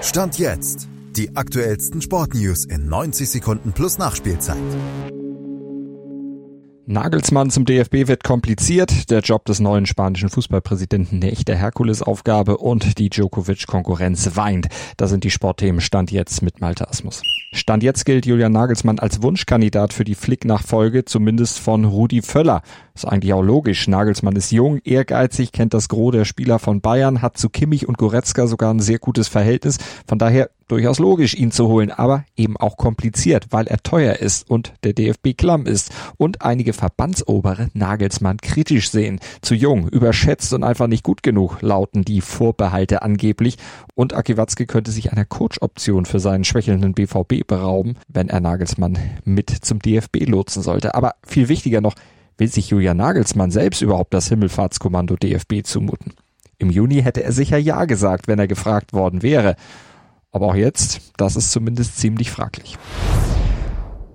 Stand jetzt. Die aktuellsten Sportnews in 90 Sekunden plus Nachspielzeit. Nagelsmann zum DFB wird kompliziert, der Job des neuen spanischen Fußballpräsidenten eine echte Herkulesaufgabe und die Djokovic-Konkurrenz weint. Das sind die Sportthemen Stand jetzt mit Malte Asmus. Stand jetzt gilt Julian Nagelsmann als Wunschkandidat für die Flick-Nachfolge, zumindest von Rudi Völler. Ist eigentlich auch logisch. Nagelsmann ist jung, ehrgeizig, kennt das Gros der Spieler von Bayern, hat zu Kimmich und Goretzka sogar ein sehr gutes Verhältnis. Von daher durchaus logisch, ihn zu holen, aber eben auch kompliziert, weil er teuer ist und der DFB klamm ist und einige Verbandsobere Nagelsmann kritisch sehen. Zu jung, überschätzt und einfach nicht gut genug, lauten die Vorbehalte angeblich. Und Aki Watzke könnte sich einer Coach-Option für seinen schwächelnden BVB berauben, wenn er Nagelsmann mit zum DFB lotsen sollte. Aber viel wichtiger noch, will sich Julian Nagelsmann selbst überhaupt das Himmelfahrtskommando DFB zumuten? Im Juni hätte er sicher Ja gesagt, wenn er gefragt worden wäre. Aber auch jetzt, das ist zumindest ziemlich fraglich.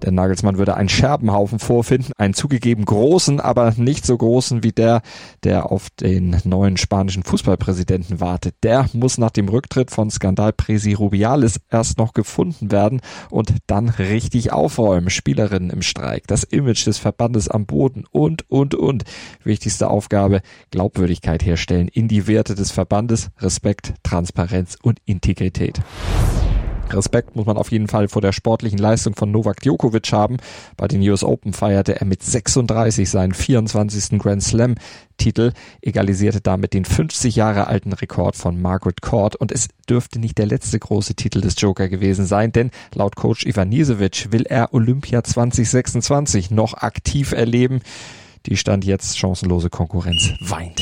Der Nagelsmann würde einen Scherbenhaufen vorfinden, einen zugegeben großen, aber nicht so großen wie der, der auf den neuen spanischen Fußballpräsidenten wartet. Der muss nach dem Rücktritt von Skandalpresi Rubiales erst noch gefunden werden und dann richtig aufräumen. Spielerinnen im Streik, das Image des Verbandes am Boden und, und, und. Wichtigste Aufgabe, Glaubwürdigkeit herstellen in die Werte des Verbandes, Respekt, Transparenz und Integrität. Respekt muss man auf jeden Fall vor der sportlichen Leistung von Novak Djokovic haben. Bei den US Open feierte er mit 36 seinen 24. Grand Slam Titel, egalisierte damit den 50 Jahre alten Rekord von Margaret Court und es dürfte nicht der letzte große Titel des Joker gewesen sein, denn laut Coach Ivan Nisevic will er Olympia 2026 noch aktiv erleben. Die stand jetzt chancenlose Konkurrenz weint.